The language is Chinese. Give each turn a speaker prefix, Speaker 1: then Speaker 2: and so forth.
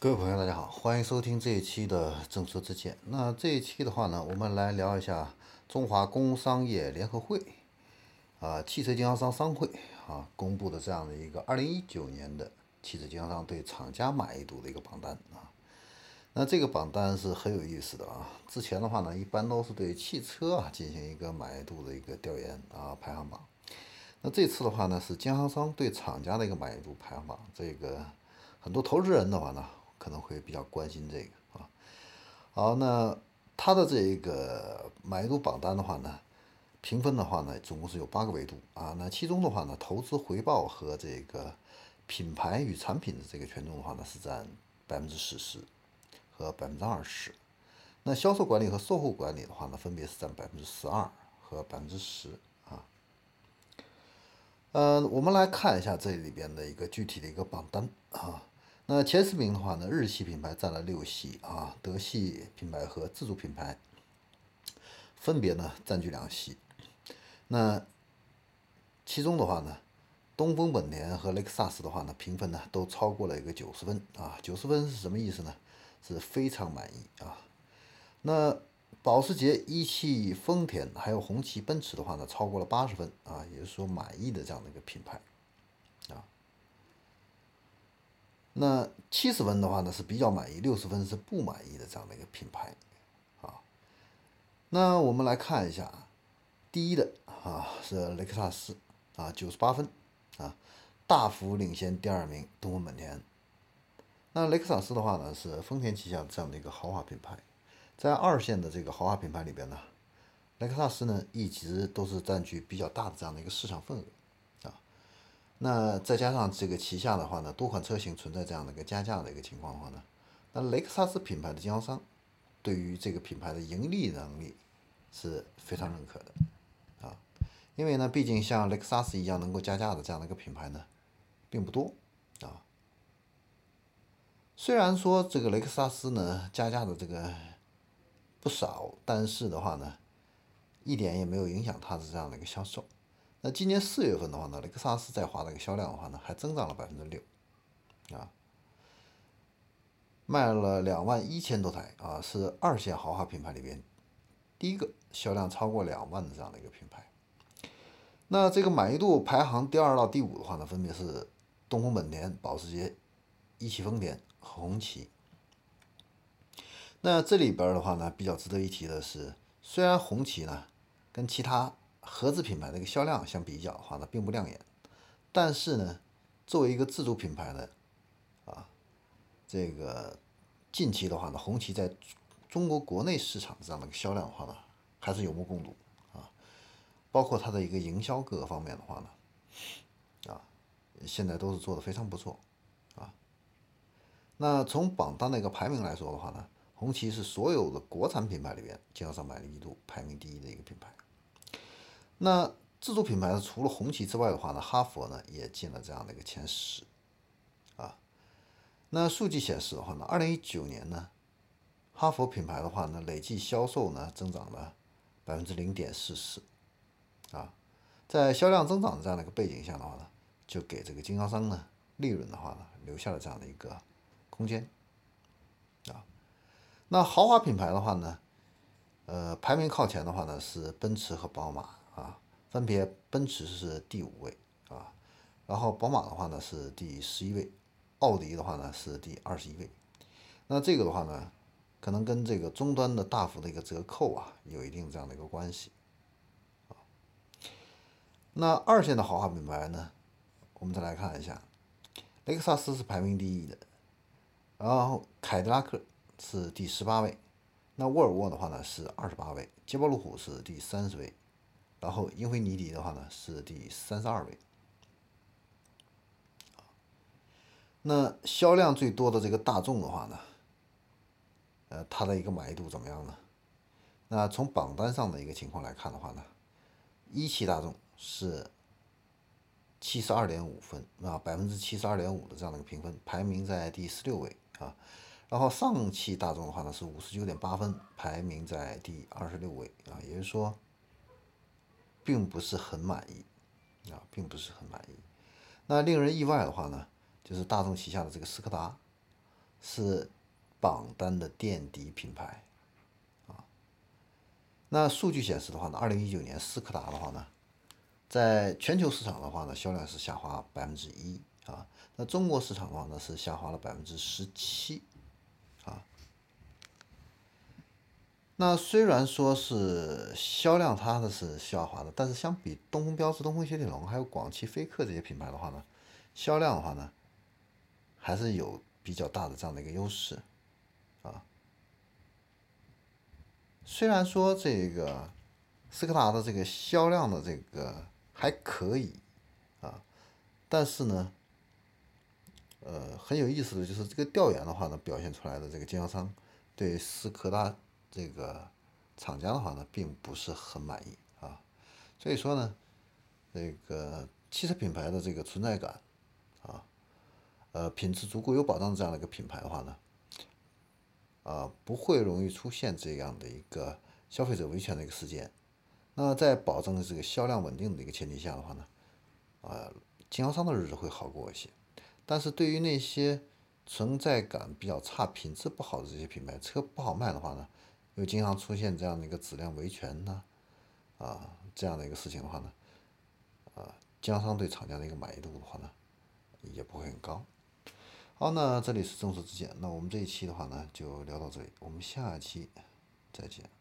Speaker 1: 各位朋友，大家好，欢迎收听这一期的正说之见。那这一期的话呢，我们来聊一下中华工商业联合会啊，汽车经销商商会啊公布的这样的一个二零一九年的汽车经销商对厂家满意度的一个榜单啊。那这个榜单是很有意思的啊。之前的话呢，一般都是对汽车啊进行一个满意度的一个调研啊排行榜。那这次的话呢，是经销商对厂家的一个满意度排行榜。这个很多投资人的话呢。可能会比较关心这个啊，好，那它的这个满意度榜单的话呢，评分的话呢，总共是有八个维度啊。那其中的话呢，投资回报和这个品牌与产品的这个权重的话呢，是占百分之四十和百分之二十。那销售管理和售后管理的话呢，分别是占百分之十二和百分之十啊。呃，我们来看一下这里边的一个具体的一个榜单啊。那前十名的话呢，日系品牌占了六席啊，德系品牌和自主品牌分别呢占据两席。那其中的话呢，东风本田和雷克萨斯的话呢，评分呢都超过了一个九十分啊，九十分是什么意思呢？是非常满意啊。那保时捷、一汽、丰田还有红旗、奔驰的话呢，超过了八十分啊，也就是说满意的这样的一个品牌啊。那七十分的话呢是比较满意，六十分是不满意的这样的一个品牌，啊，那我们来看一下，第一的啊是雷克萨斯啊九十八分啊，大幅领先第二名东风本田。那雷克萨斯的话呢是丰田旗下这样的一个豪华品牌，在二线的这个豪华品牌里边呢，雷克萨斯呢一直都是占据比较大的这样的一个市场份额。那再加上这个旗下的话呢，多款车型存在这样的一个加价的一个情况的话呢，那雷克萨斯品牌的经销商对于这个品牌的盈利能力是非常认可的啊，因为呢，毕竟像雷克萨斯一样能够加价的这样的一个品牌呢，并不多啊。虽然说这个雷克萨斯呢加价的这个不少，但是的话呢，一点也没有影响它的这样的一个销售。那今年四月份的话呢，雷克萨斯在华的一个销量的话呢，还增长了百分之六，啊，卖了两万一千多台啊，是二线豪华品牌里边第一个销量超过两万的这样的一个品牌。那这个满意度排行第二到第五的话呢，分别是东风本田、保时捷、一汽丰田和、红旗。那这里边的话呢，比较值得一提的是，虽然红旗呢跟其他合资品牌的一个销量相比较的话呢，并不亮眼，但是呢，作为一个自主品牌呢，啊，这个近期的话呢，红旗在中国国内市场这样的一个销量的话呢，还是有目共睹啊，包括它的一个营销各个方面的话呢，啊，现在都是做的非常不错啊。那从榜单的一个排名来说的话呢，红旗是所有的国产品牌里边经销商满意度排名第一的一个品牌。那自主品牌除了红旗之外的话呢，哈佛呢也进了这样的一个前十，啊，那数据显示的话呢，二零一九年呢，哈佛品牌的话呢，累计销售呢增长了百分之零点四四，啊，在销量增长的这样的一个背景下的话呢，就给这个经销商呢利润的话呢留下了这样的一个空间，啊，那豪华品牌的话呢，呃，排名靠前的话呢是奔驰和宝马。啊，分别奔驰是第五位啊，然后宝马的话呢是第十一位，奥迪的话呢是第二十一位。那这个的话呢，可能跟这个终端的大幅的一个折扣啊，有一定这样的一个关系啊。那二线的豪华品牌呢，我们再来看一下，雷克萨斯是排名第一的，然后凯迪拉克是第十八位，那沃尔沃的话呢是二十八位，捷豹路虎是第三十位。然后英菲尼迪的话呢是第三十二位，那销量最多的这个大众的话呢，呃，它的一个满意度怎么样呢？那从榜单上的一个情况来看的话呢，一汽大众是七十二点五分啊，百分之七十二点五的这样的一个评分，排名在第十六位啊。然后上汽大众的话呢是五十九点八分，排名在第二十六位啊，也就是说。并不是很满意，啊，并不是很满意。那令人意外的话呢，就是大众旗下的这个斯柯达，是榜单的垫底品牌啊。那数据显示的话呢，二零一九年斯柯达的话呢，在全球市场的话呢，销量是下滑百分之一啊。那中国市场的话呢，是下滑了百分之十七那虽然说是销量它的是下滑的，但是相比东风标致、东风雪铁龙还有广汽菲克这些品牌的话呢，销量的话呢，还是有比较大的这样的一个优势啊。虽然说这个斯柯达的这个销量的这个还可以啊，但是呢，呃，很有意思的就是这个调研的话呢，表现出来的这个经销商对斯柯达。这个厂家的话呢，并不是很满意啊，所以说呢，这个汽车品牌的这个存在感啊，呃，品质足够有保障这样的一个品牌的话呢，啊，不会容易出现这样的一个消费者维权的一个事件。那在保证这个销量稳定的一个前提下的话呢，啊，经销商的日子会好过一些。但是对于那些存在感比较差、品质不好的这些品牌，车不好卖的话呢？又经常出现这样的一个质量维权呢，啊，这样的一个事情的话呢，啊，经销商对厂家的一个满意度的话呢，也不会很高。好，那这里是正说之见，那我们这一期的话呢，就聊到这里，我们下期再见。